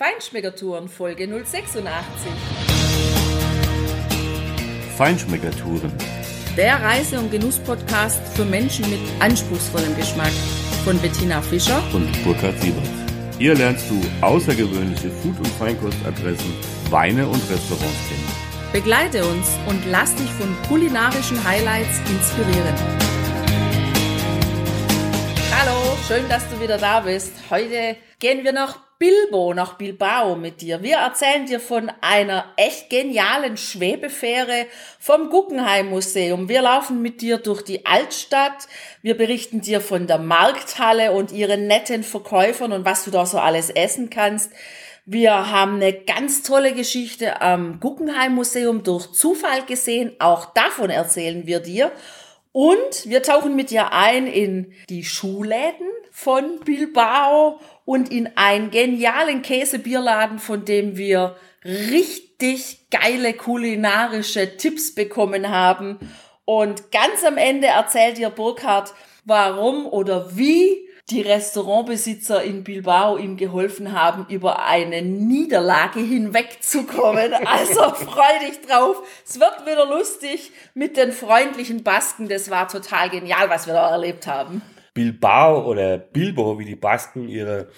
Feinschmeckertouren Folge 086. Feinschmeckertouren. Der Reise- und Genuss-Podcast für Menschen mit anspruchsvollem Geschmack von Bettina Fischer und Burkhard Siebert. Hier lernst du außergewöhnliche Food- und Feinkostadressen, Weine und Restaurants kennen. Begleite uns und lass dich von kulinarischen Highlights inspirieren. Hallo, schön, dass du wieder da bist. Heute gehen wir nach Bilbo, nach Bilbao mit dir. Wir erzählen dir von einer echt genialen Schwebefähre vom Guggenheim Museum. Wir laufen mit dir durch die Altstadt. Wir berichten dir von der Markthalle und ihren netten Verkäufern und was du da so alles essen kannst. Wir haben eine ganz tolle Geschichte am Guggenheim Museum durch Zufall gesehen. Auch davon erzählen wir dir. Und wir tauchen mit dir ein in die Schuhläden von Bilbao und in einen genialen Käsebierladen, von dem wir richtig geile kulinarische Tipps bekommen haben. Und ganz am Ende erzählt dir Burkhard, warum oder wie die Restaurantbesitzer in Bilbao ihm geholfen haben, über eine Niederlage hinwegzukommen. Also freu dich drauf. Es wird wieder lustig mit den freundlichen Basken. Das war total genial, was wir da erlebt haben. Bilbao oder Bilbo, wie die Basken ihre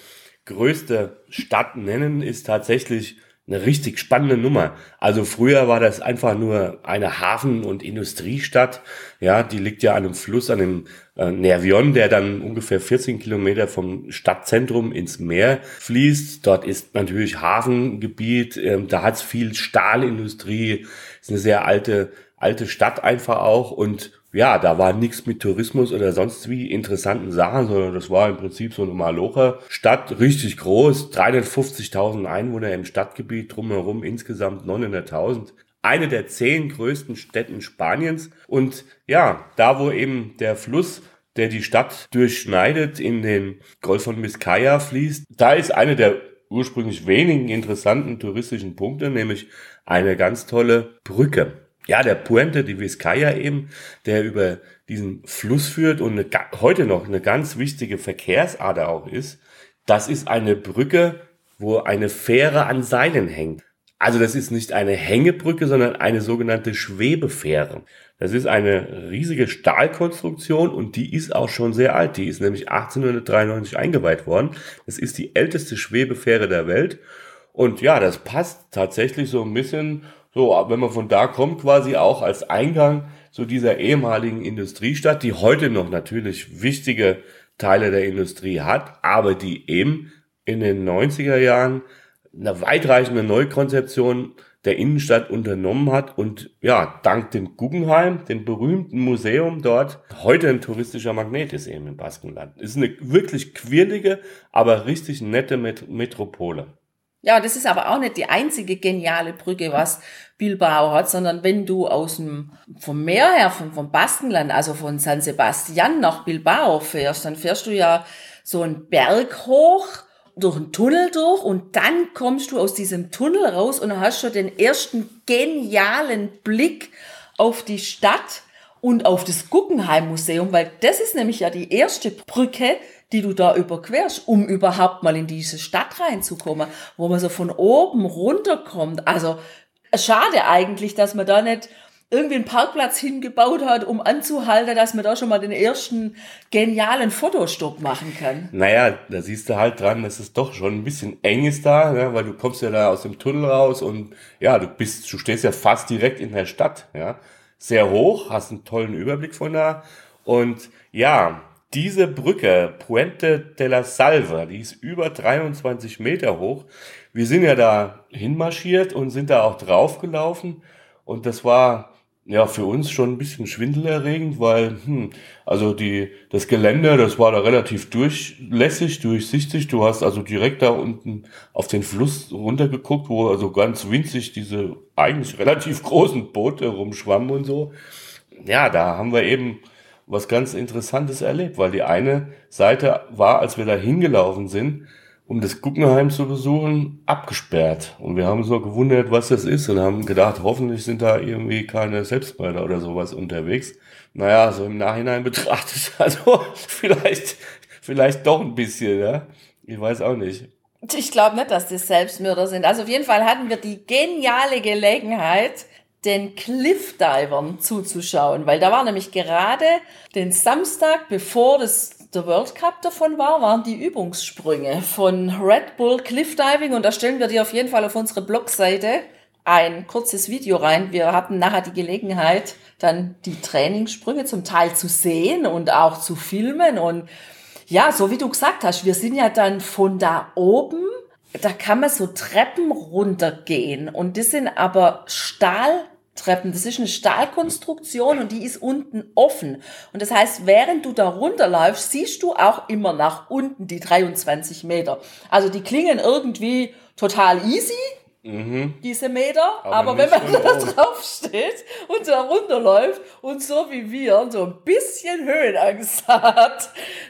größte Stadt nennen, ist tatsächlich eine richtig spannende Nummer. Also früher war das einfach nur eine Hafen- und Industriestadt. Ja, die liegt ja an einem Fluss, an dem äh, Nervion, der dann ungefähr 14 Kilometer vom Stadtzentrum ins Meer fließt. Dort ist natürlich Hafengebiet, ähm, da hat's viel Stahlindustrie, ist eine sehr alte, alte Stadt einfach auch und ja, da war nichts mit Tourismus oder sonst wie interessanten Sachen, sondern das war im Prinzip so eine Malocher-Stadt, richtig groß, 350.000 Einwohner im Stadtgebiet, drumherum insgesamt 900.000. Eine der zehn größten Städten Spaniens. Und ja, da wo eben der Fluss der die Stadt durchschneidet, in den Golf von Vizcaya fließt. Da ist eine der ursprünglich wenigen interessanten touristischen Punkte, nämlich eine ganz tolle Brücke ja, der Puente de Vizcaya eben, der über diesen Fluss führt und eine, heute noch eine ganz wichtige Verkehrsader auch ist. Das ist eine Brücke, wo eine Fähre an Seilen hängt. Also das ist nicht eine Hängebrücke, sondern eine sogenannte Schwebefähre. Das ist eine riesige Stahlkonstruktion und die ist auch schon sehr alt. Die ist nämlich 1893 eingeweiht worden. Das ist die älteste Schwebefähre der Welt. Und ja, das passt tatsächlich so ein bisschen so, wenn man von da kommt, quasi auch als Eingang zu dieser ehemaligen Industriestadt, die heute noch natürlich wichtige Teile der Industrie hat, aber die eben in den 90er Jahren eine weitreichende Neukonzeption der Innenstadt unternommen hat und ja, dank dem Guggenheim, dem berühmten Museum dort, heute ein touristischer Magnet ist eben im Baskenland. Ist eine wirklich quirlige, aber richtig nette Met Metropole. Ja, das ist aber auch nicht die einzige geniale Brücke, was Bilbao hat, sondern wenn du aus dem, vom Meer her, vom, vom Baskenland, also von San Sebastian nach Bilbao fährst, dann fährst du ja so einen Berg hoch, durch einen Tunnel durch und dann kommst du aus diesem Tunnel raus und hast schon den ersten genialen Blick auf die Stadt und auf das Guggenheim Museum, weil das ist nämlich ja die erste Brücke, die du da überquerst, um überhaupt mal in diese Stadt reinzukommen, wo man so von oben runterkommt. Also schade eigentlich, dass man da nicht irgendwie einen Parkplatz hingebaut hat, um anzuhalten, dass man da schon mal den ersten genialen Fotostopp machen kann. Naja, da siehst du halt dran, dass es doch schon ein bisschen eng ist da, ne? weil du kommst ja da aus dem Tunnel raus und ja, du bist, du stehst ja fast direkt in der Stadt, ja. Sehr hoch, hast einen tollen Überblick von da und ja, diese Brücke, Puente de la Salva, die ist über 23 Meter hoch. Wir sind ja da hinmarschiert und sind da auch draufgelaufen. Und das war ja für uns schon ein bisschen schwindelerregend, weil, hm, also die, das Gelände, das war da relativ durchlässig, durchsichtig. Du hast also direkt da unten auf den Fluss runtergeguckt, wo also ganz winzig diese eigentlich relativ großen Boote rumschwammen und so. Ja, da haben wir eben was ganz Interessantes erlebt, weil die eine Seite war, als wir da hingelaufen sind, um das Guggenheim zu besuchen, abgesperrt. Und wir haben so gewundert, was das ist und haben gedacht, hoffentlich sind da irgendwie keine Selbstmörder oder sowas unterwegs. Naja, so im Nachhinein betrachtet, also vielleicht, vielleicht doch ein bisschen, ja. Ich weiß auch nicht. Ich glaube nicht, dass das Selbstmörder sind. Also auf jeden Fall hatten wir die geniale Gelegenheit, den Cliffdivern zuzuschauen, weil da war nämlich gerade den Samstag, bevor das der World Cup davon war, waren die Übungssprünge von Red Bull Cliffdiving und da stellen wir dir auf jeden Fall auf unsere Blogseite ein kurzes Video rein. Wir hatten nachher die Gelegenheit, dann die Trainingssprünge zum Teil zu sehen und auch zu filmen und ja, so wie du gesagt hast, wir sind ja dann von da oben da kann man so Treppen runtergehen und das sind aber Stahl Treppen. Das ist eine Stahlkonstruktion und die ist unten offen. Und das heißt, während du da runterläufst, siehst du auch immer nach unten die 23 Meter. Also die klingen irgendwie total easy, mhm. diese Meter. Aber, aber wenn man da drauf steht und da runterläuft und so wie wir so ein bisschen Höhenangst hat,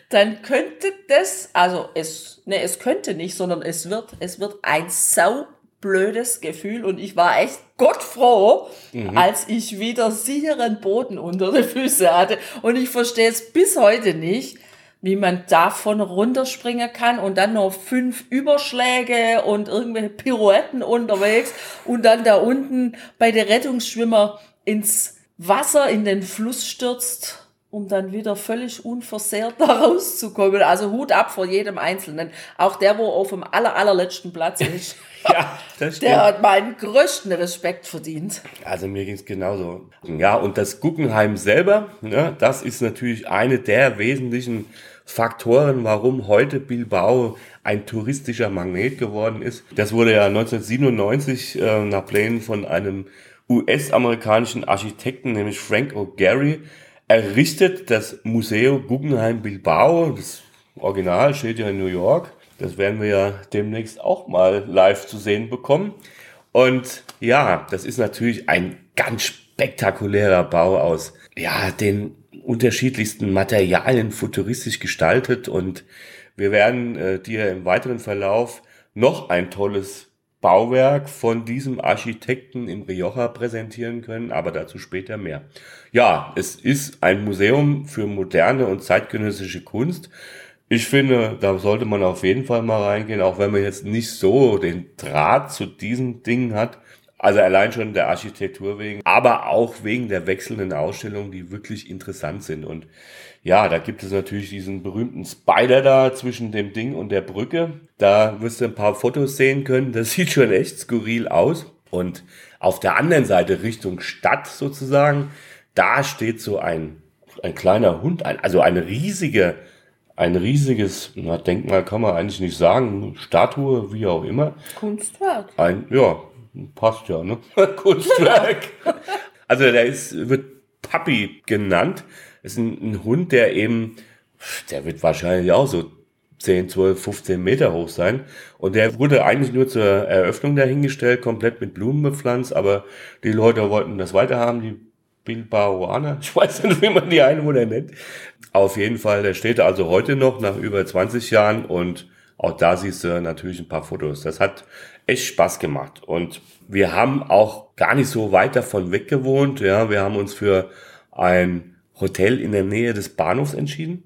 dann könnte das, also es, ne, es könnte nicht, sondern es wird, es wird ein sau blödes Gefühl und ich war echt gottfroh, mhm. als ich wieder sicheren Boden unter den Füßen hatte. Und ich verstehe es bis heute nicht, wie man davon runterspringen kann und dann noch fünf Überschläge und irgendwelche Pirouetten unterwegs und dann da unten bei der Rettungsschwimmer ins Wasser in den Fluss stürzt um dann wieder völlig unversehrt da rauszukommen. Also Hut ab vor jedem Einzelnen. Auch der, wo auf dem aller, allerletzten Platz ist. ja, das stimmt. Der hat meinen größten Respekt verdient. Also mir ging es genauso. Ja, und das Guggenheim selber, ne, das ist natürlich eine der wesentlichen Faktoren, warum heute Bilbao ein touristischer Magnet geworden ist. Das wurde ja 1997 äh, nach Plänen von einem US-amerikanischen Architekten, nämlich Frank O'Gary, errichtet das Museum Guggenheim Bilbao. Das Original steht ja in New York. Das werden wir ja demnächst auch mal live zu sehen bekommen. Und ja, das ist natürlich ein ganz spektakulärer Bau aus, ja, den unterschiedlichsten Materialien futuristisch gestaltet und wir werden äh, dir im weiteren Verlauf noch ein tolles Bauwerk von diesem Architekten im Rioja präsentieren können, aber dazu später mehr. Ja, es ist ein Museum für moderne und zeitgenössische Kunst. Ich finde, da sollte man auf jeden Fall mal reingehen, auch wenn man jetzt nicht so den Draht zu diesen Dingen hat. Also allein schon der Architektur wegen, aber auch wegen der wechselnden Ausstellungen, die wirklich interessant sind. Und ja, da gibt es natürlich diesen berühmten Spider da zwischen dem Ding und der Brücke. Da wirst du ein paar Fotos sehen können. Das sieht schon echt skurril aus. Und auf der anderen Seite Richtung Stadt sozusagen, da steht so ein, ein kleiner Hund, ein, also eine riesige, ein riesiges, na, Denkmal kann man eigentlich nicht sagen, Statue, wie auch immer. Kunstwerk. Ein, ja, Passt ja, ne? Kunstwerk. also der ist, wird Puppy genannt. Das ist ein, ein, Hund, der eben, der wird wahrscheinlich auch so 10, 12, 15 Meter hoch sein. Und der wurde eigentlich nur zur Eröffnung dahingestellt, komplett mit Blumen bepflanzt, aber die Leute wollten das weiterhaben, die Bilbaoaner. Ich weiß nicht, wie man die Einwohner nennt. Auf jeden Fall, der steht also heute noch nach über 20 Jahren und auch da siehst du natürlich ein paar Fotos. Das hat echt Spaß gemacht. Und wir haben auch gar nicht so weit davon weg gewohnt. Ja, wir haben uns für ein Hotel in der Nähe des Bahnhofs entschieden.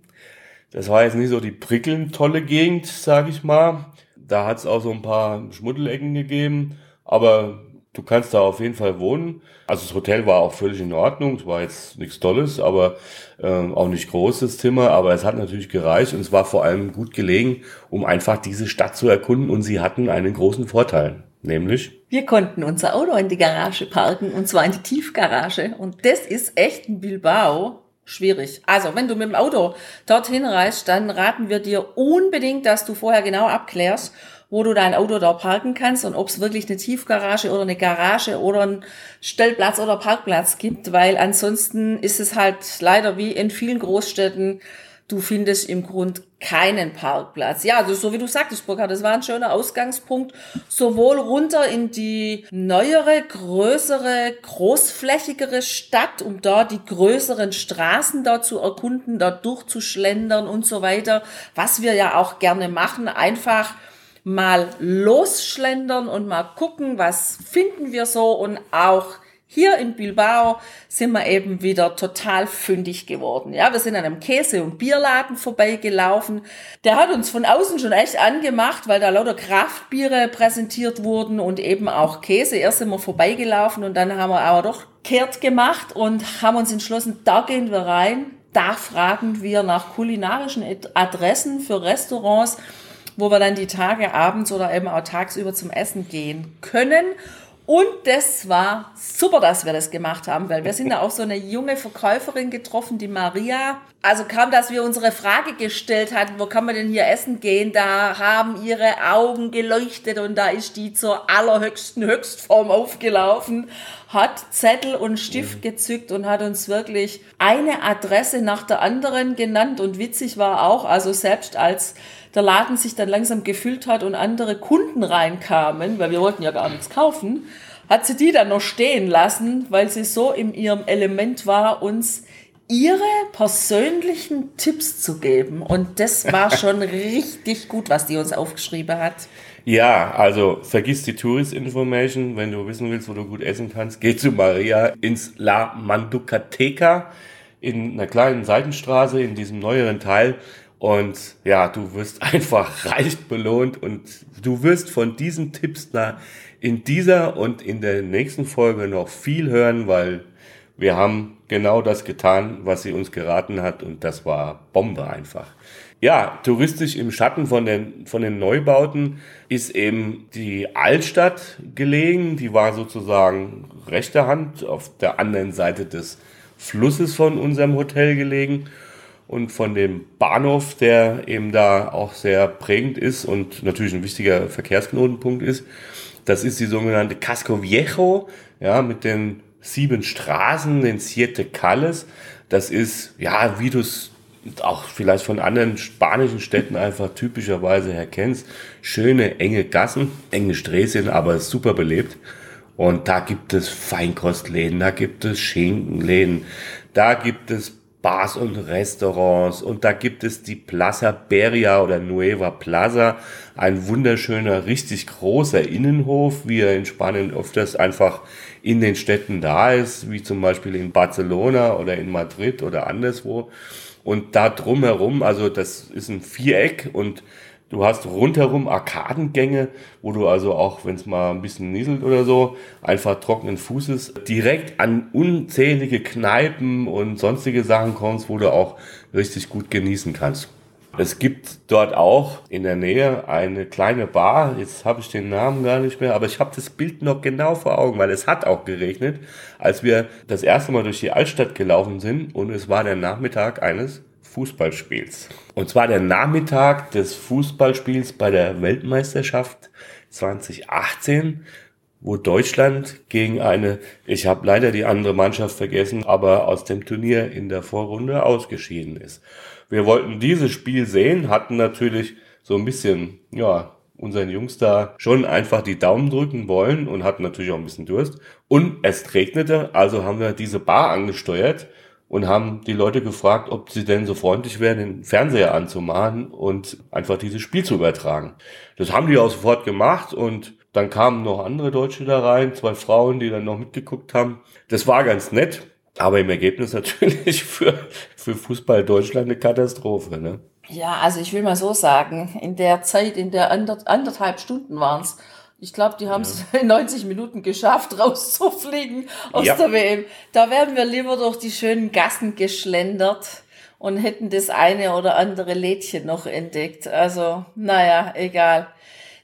Das war jetzt nicht so die prickelnd tolle Gegend, sag ich mal. Da hat es auch so ein paar Schmuddelecken gegeben, aber du kannst da auf jeden Fall wohnen. Also das Hotel war auch völlig in Ordnung, es war jetzt nichts Tolles, aber äh, auch nicht großes Zimmer, aber es hat natürlich gereicht und es war vor allem gut gelegen, um einfach diese Stadt zu erkunden. Und sie hatten einen großen Vorteil, nämlich wir konnten unser Auto in die Garage parken und zwar in die Tiefgarage. Und das ist echt ein Bilbao. Schwierig. Also, wenn du mit dem Auto dorthin reist, dann raten wir dir unbedingt, dass du vorher genau abklärst, wo du dein Auto da parken kannst und ob es wirklich eine Tiefgarage oder eine Garage oder einen Stellplatz oder Parkplatz gibt, weil ansonsten ist es halt leider wie in vielen Großstädten, du findest im Grund keinen Parkplatz. Ja, also so wie du sagtest, Burkhard, das war ein schöner Ausgangspunkt, sowohl runter in die neuere, größere, großflächigere Stadt, um da die größeren Straßen da zu erkunden, da durchzuschlendern und so weiter, was wir ja auch gerne machen, einfach mal losschlendern und mal gucken, was finden wir so und auch hier in Bilbao sind wir eben wieder total fündig geworden. Ja, wir sind an einem Käse- und Bierladen vorbeigelaufen. Der hat uns von außen schon echt angemacht, weil da lauter Kraftbiere präsentiert wurden und eben auch Käse. Erst sind wir vorbeigelaufen und dann haben wir aber doch kehrt gemacht und haben uns entschlossen, da gehen wir rein. Da fragen wir nach kulinarischen Adressen für Restaurants, wo wir dann die Tage abends oder eben auch tagsüber zum Essen gehen können. Und das war super, dass wir das gemacht haben, weil wir sind da auch so eine junge Verkäuferin getroffen, die Maria. Also kam, dass wir unsere Frage gestellt hatten, wo kann man denn hier essen gehen? Da haben ihre Augen geleuchtet und da ist die zur allerhöchsten Höchstform aufgelaufen, hat Zettel und Stift gezückt und hat uns wirklich eine Adresse nach der anderen genannt. Und witzig war auch, also selbst als der Laden sich dann langsam gefüllt hat und andere Kunden reinkamen, weil wir wollten ja gar nichts kaufen, hat sie die dann noch stehen lassen, weil sie so in ihrem Element war, uns ihre persönlichen Tipps zu geben. Und das war schon richtig gut, was die uns aufgeschrieben hat. Ja, also vergiss die Tourist Information. Wenn du wissen willst, wo du gut essen kannst, geh zu Maria ins La Manducateca in einer kleinen Seitenstraße in diesem neueren Teil. Und ja, du wirst einfach reich belohnt und du wirst von diesen Tipps da in dieser und in der nächsten Folge noch viel hören, weil wir haben genau das getan, was sie uns geraten hat und das war Bombe einfach. Ja, touristisch im Schatten von den, von den Neubauten ist eben die Altstadt gelegen. Die war sozusagen rechte Hand auf der anderen Seite des Flusses von unserem Hotel gelegen und von dem Bahnhof, der eben da auch sehr prägend ist und natürlich ein wichtiger Verkehrsknotenpunkt ist. Das ist die sogenannte Casco Viejo, ja, mit den sieben Straßen, den Siete Calles. Das ist, ja, wie du es auch vielleicht von anderen spanischen Städten einfach typischerweise her kennst. Schöne, enge Gassen, enge Sträßchen, aber super belebt. Und da gibt es Feinkostläden, da gibt es Schinkenläden, da gibt es Bars und Restaurants und da gibt es die Plaza Beria oder Nueva Plaza, ein wunderschöner, richtig großer Innenhof, wie er in Spanien öfters einfach in den Städten da ist, wie zum Beispiel in Barcelona oder in Madrid oder anderswo. Und da drumherum, also das ist ein Viereck und Du hast rundherum Arkadengänge, wo du also auch, wenn es mal ein bisschen nieselt oder so, einfach trockenen Fußes direkt an unzählige Kneipen und sonstige Sachen kommst, wo du auch richtig gut genießen kannst. Es gibt dort auch in der Nähe eine kleine Bar. Jetzt habe ich den Namen gar nicht mehr, aber ich habe das Bild noch genau vor Augen, weil es hat auch geregnet, als wir das erste Mal durch die Altstadt gelaufen sind und es war der Nachmittag eines Fußballspiels. Und zwar der Nachmittag des Fußballspiels bei der Weltmeisterschaft 2018, wo Deutschland gegen eine, ich habe leider die andere Mannschaft vergessen, aber aus dem Turnier in der Vorrunde ausgeschieden ist. Wir wollten dieses Spiel sehen, hatten natürlich so ein bisschen, ja, unseren Jungs da schon einfach die Daumen drücken wollen und hatten natürlich auch ein bisschen Durst. Und es regnete, also haben wir diese Bar angesteuert und haben die Leute gefragt, ob sie denn so freundlich wären, den Fernseher anzumachen und einfach dieses Spiel zu übertragen. Das haben die auch sofort gemacht und dann kamen noch andere Deutsche da rein, zwei Frauen, die dann noch mitgeguckt haben. Das war ganz nett, aber im Ergebnis natürlich für, für Fußball Deutschland eine Katastrophe. Ne? Ja, also ich will mal so sagen, in der Zeit, in der anderthalb Stunden waren's ich glaube, die haben es ja. in 90 Minuten geschafft, rauszufliegen aus ja. der WM. Da wären wir lieber durch die schönen Gassen geschlendert und hätten das eine oder andere Lädchen noch entdeckt. Also, naja, egal.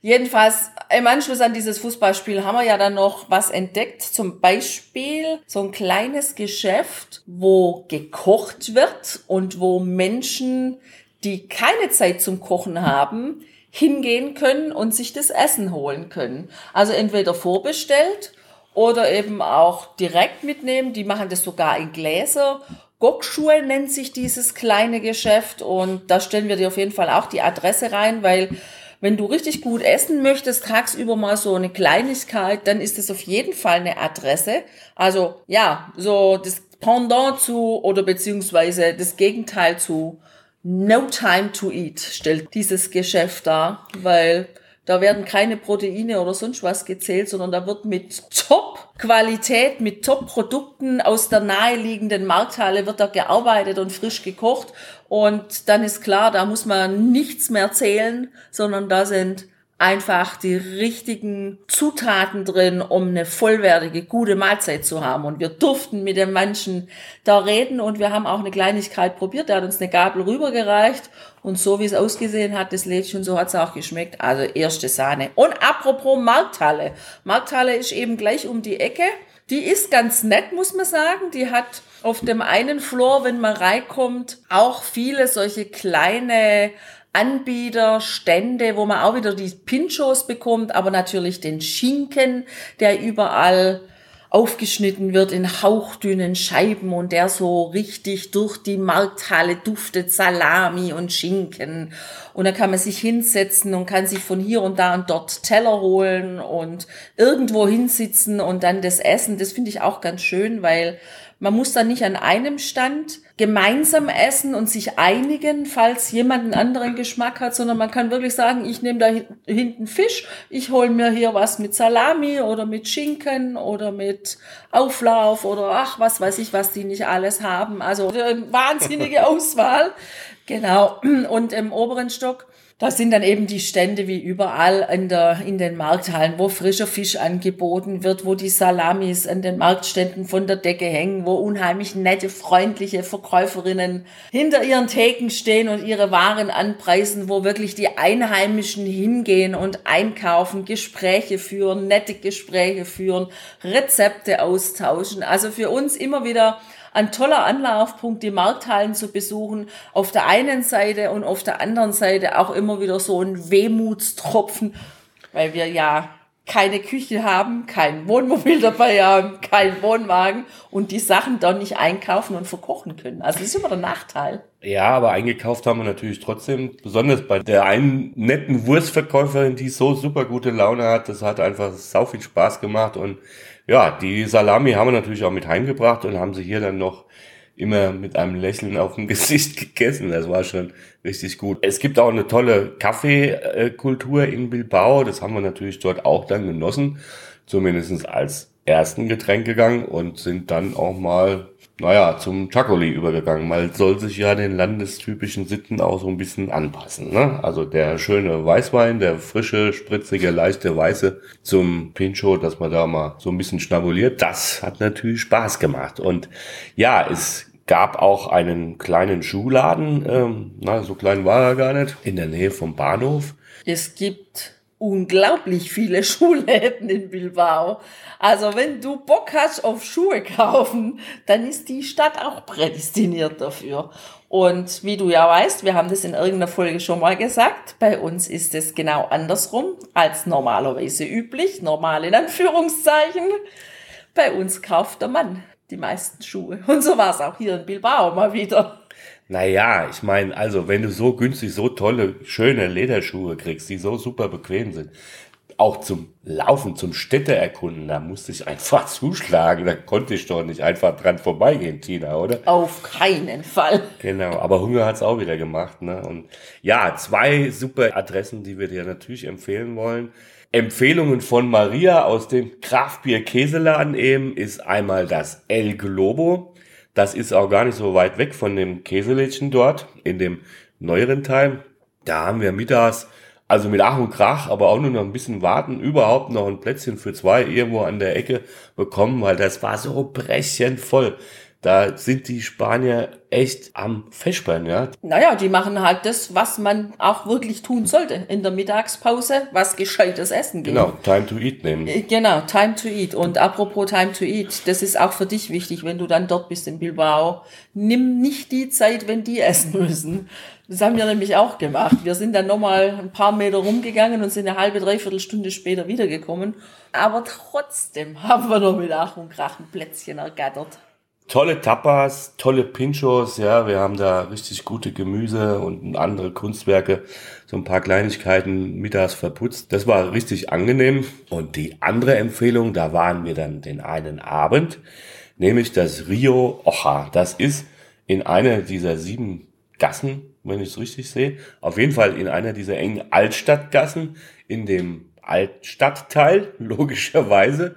Jedenfalls, im Anschluss an dieses Fußballspiel haben wir ja dann noch was entdeckt. Zum Beispiel so ein kleines Geschäft, wo gekocht wird und wo Menschen, die keine Zeit zum Kochen haben, hingehen können und sich das Essen holen können. Also entweder vorbestellt oder eben auch direkt mitnehmen. Die machen das sogar in Gläser. Gokschuhe nennt sich dieses kleine Geschäft und da stellen wir dir auf jeden Fall auch die Adresse rein, weil wenn du richtig gut essen möchtest, tagsüber mal so eine Kleinigkeit, dann ist es auf jeden Fall eine Adresse. Also ja, so das Pendant zu oder beziehungsweise das Gegenteil zu No Time to Eat stellt dieses Geschäft dar, weil Da werden keine Proteine oder sonst was gezählt, sondern da wird mit Top-Qualität, mit Top-Produkten aus der naheliegenden Markthalle wird da gearbeitet und frisch gekocht. Und dann ist klar, da muss man nichts mehr zählen, sondern da sind einfach die richtigen Zutaten drin, um eine vollwertige, gute Mahlzeit zu haben. Und wir durften mit den Menschen da reden und wir haben auch eine Kleinigkeit probiert. Der hat uns eine Gabel rübergereicht und so wie es ausgesehen hat, das Lädchen, so hat es auch geschmeckt. Also erste Sahne. Und apropos Markthalle. Markthalle ist eben gleich um die Ecke. Die ist ganz nett, muss man sagen. Die hat auf dem einen Floor, wenn man reinkommt, auch viele solche kleine Anbieter, Stände, wo man auch wieder die Pinchos bekommt, aber natürlich den Schinken, der überall aufgeschnitten wird in hauchdünnen Scheiben und der so richtig durch die Markthalle duftet Salami und Schinken. Und da kann man sich hinsetzen und kann sich von hier und da und dort Teller holen und irgendwo hinsitzen und dann das Essen. Das finde ich auch ganz schön, weil man muss dann nicht an einem Stand gemeinsam essen und sich einigen, falls jemand einen anderen Geschmack hat, sondern man kann wirklich sagen, ich nehme da hinten Fisch, ich hole mir hier was mit Salami oder mit Schinken oder mit Auflauf oder ach, was weiß ich, was die nicht alles haben. Also wahnsinnige Auswahl. Genau. Und im oberen Stock das sind dann eben die Stände wie überall in, der, in den Markthallen, wo frischer Fisch angeboten wird, wo die Salamis an den Marktständen von der Decke hängen, wo unheimlich nette, freundliche Verkäuferinnen hinter ihren Theken stehen und ihre Waren anpreisen, wo wirklich die Einheimischen hingehen und einkaufen, Gespräche führen, nette Gespräche führen, Rezepte austauschen. Also für uns immer wieder ein toller Anlaufpunkt, die Markthallen zu besuchen. Auf der einen Seite und auf der anderen Seite auch immer wieder so ein Wehmutstropfen, weil wir ja keine Küche haben, kein Wohnmobil dabei haben, kein Wohnwagen und die Sachen dann nicht einkaufen und verkochen können. Also das ist immer der Nachteil. Ja, aber eingekauft haben wir natürlich trotzdem, besonders bei der einen netten Wurstverkäuferin, die so super gute Laune hat. Das hat einfach sau viel Spaß gemacht und ja, die Salami haben wir natürlich auch mit heimgebracht und haben sie hier dann noch immer mit einem Lächeln auf dem Gesicht gegessen. Das war schon richtig gut. Es gibt auch eine tolle Kaffeekultur in Bilbao. Das haben wir natürlich dort auch dann genossen. Zumindestens als ersten Getränk gegangen und sind dann auch mal naja, zum Chacoli übergegangen. Man soll sich ja den landestypischen Sitten auch so ein bisschen anpassen. Ne? Also der schöne Weißwein, der frische, spritzige, leichte Weiße zum Pincho, dass man da mal so ein bisschen schnabuliert, das hat natürlich Spaß gemacht. Und ja, es gab auch einen kleinen Schuhladen, ähm, na, so klein war er gar nicht, in der Nähe vom Bahnhof. Es gibt unglaublich viele Schuhläden in Bilbao. Also wenn du Bock hast auf Schuhe kaufen, dann ist die Stadt auch prädestiniert dafür. Und wie du ja weißt, wir haben das in irgendeiner Folge schon mal gesagt, bei uns ist es genau andersrum als normalerweise üblich, normal in Anführungszeichen. Bei uns kauft der Mann die meisten Schuhe. Und so war es auch hier in Bilbao mal wieder. Naja, ich meine, also wenn du so günstig so tolle, schöne Lederschuhe kriegst, die so super bequem sind, auch zum Laufen, zum Städte erkunden, da musste ich einfach zuschlagen. Da konnte ich doch nicht einfach dran vorbeigehen, Tina, oder? Auf keinen Fall. Genau, aber Hunger hat's auch wieder gemacht. Ne? Und ja, zwei super Adressen, die wir dir natürlich empfehlen wollen. Empfehlungen von Maria aus dem Kraftbier Käseladen eben ist einmal das El Globo. Das ist auch gar nicht so weit weg von dem Käselädchen dort, in dem neueren Teil. Da haben wir mittags, also mit Ach und Krach, aber auch nur noch ein bisschen warten, überhaupt noch ein Plätzchen für zwei irgendwo an der Ecke bekommen, weil das war so brechend voll. Da sind die Spanier echt am Feschbern, ja. Naja, die machen halt das, was man auch wirklich tun sollte in der Mittagspause, was gescheites Essen gibt. Genau, Time to Eat nehmen. Äh, genau, Time to Eat. Und apropos Time to Eat, das ist auch für dich wichtig, wenn du dann dort bist in Bilbao. Nimm nicht die Zeit, wenn die essen müssen. Das haben wir nämlich auch gemacht. Wir sind dann nochmal ein paar Meter rumgegangen und sind eine halbe, dreiviertel Stunde später wiedergekommen. Aber trotzdem haben wir noch mit Ach und Krach ein Plätzchen ergattert tolle Tapas, tolle Pinchos, ja, wir haben da richtig gute Gemüse und andere Kunstwerke, so ein paar Kleinigkeiten mittags verputzt. Das war richtig angenehm. Und die andere Empfehlung, da waren wir dann den einen Abend, nämlich das Rio Ocha. Das ist in einer dieser sieben Gassen, wenn ich es richtig sehe. Auf jeden Fall in einer dieser engen Altstadtgassen, in dem Altstadtteil, logischerweise.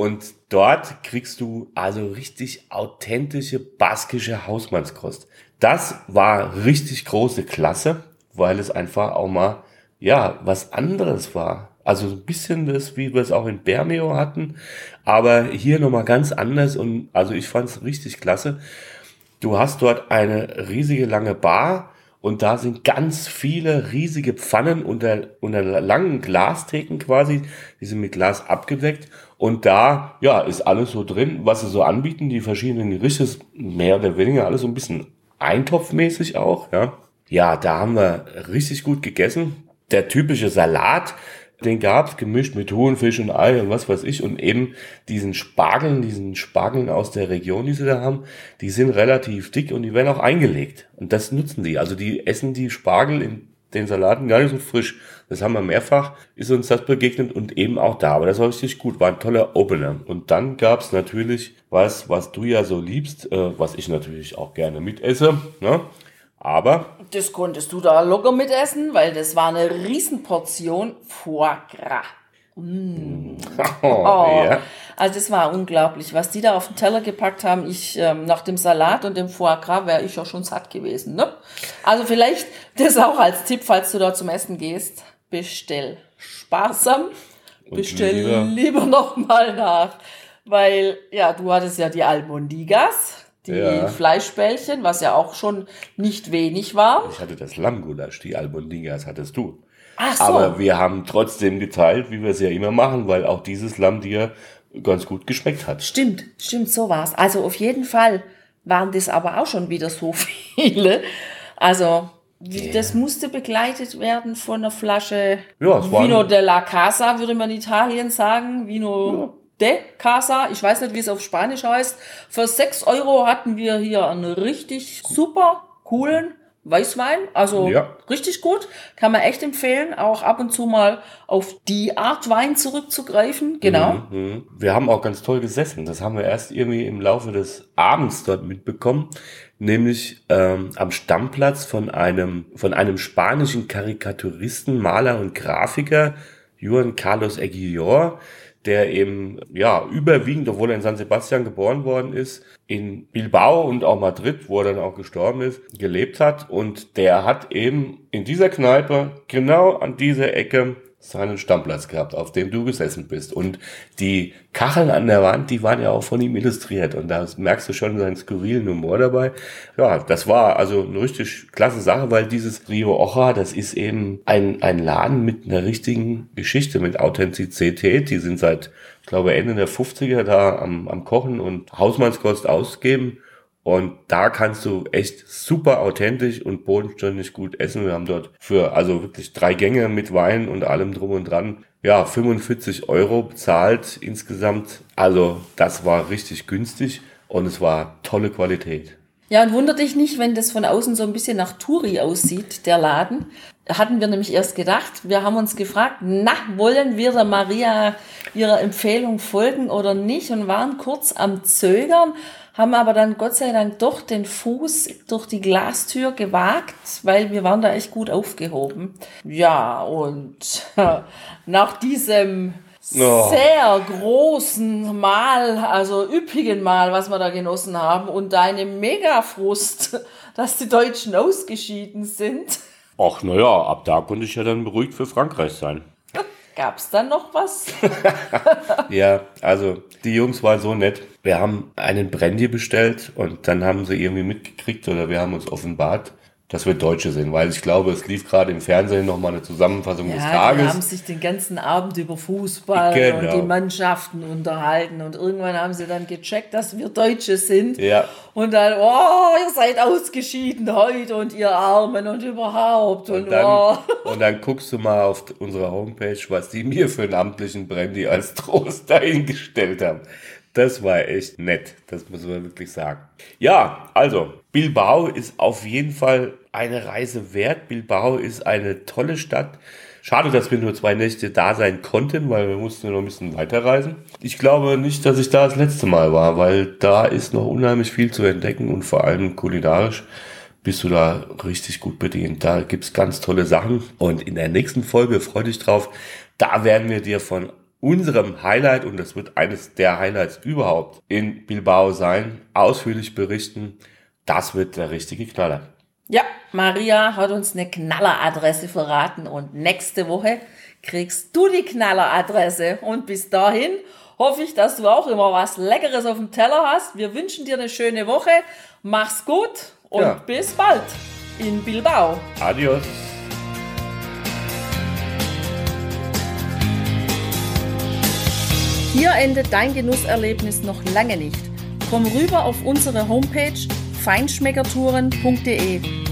Und dort kriegst du also richtig authentische baskische Hausmannskost. Das war richtig große Klasse, weil es einfach auch mal, ja, was anderes war. Also ein bisschen das, wie wir es auch in Bermeo hatten, aber hier nochmal ganz anders und also ich fand es richtig klasse. Du hast dort eine riesige lange Bar und da sind ganz viele riesige Pfannen unter, unter langen Glastheken quasi, die sind mit Glas abgedeckt und da, ja, ist alles so drin, was sie so anbieten, die verschiedenen Gerichte, mehr oder weniger alles so ein bisschen eintopfmäßig auch, ja. Ja, da haben wir richtig gut gegessen. Der typische Salat, den gab's gemischt mit Huhn, Fisch und Ei und was weiß ich und eben diesen Spargeln, diesen Spargeln aus der Region, die sie da haben, die sind relativ dick und die werden auch eingelegt und das nutzen die. Also die essen die Spargel in den Salaten gar nicht so frisch. Das haben wir mehrfach, ist uns das begegnet und eben auch da. Aber das war richtig gut, war ein toller Opener. Und dann gab's natürlich was, was du ja so liebst, äh, was ich natürlich auch gerne mitesse. Ne? Aber. Das konntest du da locker mitessen, weil das war eine Riesenportion Foie Gras. Mm. Oh, oh. Ja. Also das war unglaublich, was die da auf den Teller gepackt haben. Ich ähm, nach dem Salat und dem Foie Gras wäre ich ja schon satt gewesen. Ne? Also vielleicht das auch als Tipp, falls du da zum Essen gehst, bestell sparsam, und bestell lieber, lieber noch mal nach, weil ja du hattest ja die Almondigas die ja. Fleischbällchen, was ja auch schon nicht wenig war. Ich hatte das Lammgulasch, die Albondigas hattest du. Ach so. Aber wir haben trotzdem geteilt, wie wir es ja immer machen, weil auch dieses Lamm dir ganz gut geschmeckt hat. Stimmt, stimmt, so war's. Also auf jeden Fall waren das aber auch schon wieder so viele. Also yeah. das musste begleitet werden von einer Flasche ja, Vino della Casa, würde man in Italien sagen. Vino ja de Casa, ich weiß nicht, wie es auf Spanisch heißt. Für 6 Euro hatten wir hier einen richtig super coolen Weißwein, also ja. richtig gut, kann man echt empfehlen, auch ab und zu mal auf die Art Wein zurückzugreifen, genau. Mhm, mhm. wir haben auch ganz toll gesessen, das haben wir erst irgendwie im Laufe des Abends dort mitbekommen, nämlich ähm, am Stammplatz von einem, von einem spanischen Karikaturisten, Maler und Grafiker, Juan Carlos Aguilar, der eben, ja, überwiegend, obwohl er in San Sebastian geboren worden ist, in Bilbao und auch Madrid, wo er dann auch gestorben ist, gelebt hat. Und der hat eben in dieser Kneipe, genau an dieser Ecke, seinen Stammplatz gehabt, auf dem du gesessen bist. Und die Kacheln an der Wand, die waren ja auch von ihm illustriert. Und da merkst du schon seinen skurrilen Humor dabei. Ja, das war also eine richtig klasse Sache, weil dieses Rio Ocha, das ist eben ein, ein Laden mit einer richtigen Geschichte, mit Authentizität. Die sind seit, ich glaube, Ende der 50er da am, am Kochen und Hausmannskost ausgeben. Und da kannst du echt super authentisch und bodenständig gut essen. Wir haben dort für, also wirklich drei Gänge mit Wein und allem drum und dran, ja, 45 Euro bezahlt insgesamt. Also das war richtig günstig und es war tolle Qualität. Ja, und wundert dich nicht, wenn das von außen so ein bisschen nach Touri aussieht, der Laden. Hatten wir nämlich erst gedacht. Wir haben uns gefragt, na, wollen wir der Maria ihrer Empfehlung folgen oder nicht und waren kurz am Zögern haben aber dann Gott sei Dank doch den Fuß durch die Glastür gewagt, weil wir waren da echt gut aufgehoben. Ja, und nach diesem oh. sehr großen Mahl, also üppigen Mahl, was wir da genossen haben und deinem Megafrust, dass die Deutschen ausgeschieden sind. Ach, naja, ab da konnte ich ja dann beruhigt für Frankreich sein. Gab es dann noch was? ja, also die Jungs waren so nett. Wir haben einen Brandy bestellt und dann haben sie irgendwie mitgekriegt oder wir haben uns offenbart, dass wir Deutsche sind, weil ich glaube, es lief gerade im Fernsehen nochmal eine Zusammenfassung ja, des Tages. Die haben sich den ganzen Abend über Fußball genau. und die Mannschaften unterhalten und irgendwann haben sie dann gecheckt, dass wir Deutsche sind. Ja. Und dann, oh, ihr seid ausgeschieden heute und ihr Armen und überhaupt. Und, und, dann, oh. und dann guckst du mal auf unserer Homepage, was die mir für einen amtlichen Brandy als Trost dahingestellt haben. Das war echt nett, das muss man wirklich sagen. Ja, also Bilbao ist auf jeden Fall eine Reise wert. Bilbao ist eine tolle Stadt. Schade, dass wir nur zwei Nächte da sein konnten, weil wir mussten noch ein bisschen weiterreisen. Ich glaube nicht, dass ich da das letzte Mal war, weil da ist noch unheimlich viel zu entdecken und vor allem kulinarisch bist du da richtig gut bedient. Da gibt's ganz tolle Sachen. Und in der nächsten Folge, freu dich drauf, da werden wir dir von unserem Highlight, und das wird eines der Highlights überhaupt in Bilbao sein, ausführlich berichten. Das wird der richtige Knaller. Ja, Maria hat uns eine Knalleradresse verraten und nächste Woche kriegst du die Knalleradresse. Und bis dahin hoffe ich, dass du auch immer was Leckeres auf dem Teller hast. Wir wünschen dir eine schöne Woche. Mach's gut und ja. bis bald in Bilbao. Adios. Hier endet dein Genusserlebnis noch lange nicht. Komm rüber auf unsere Homepage feinschmeckertouren.de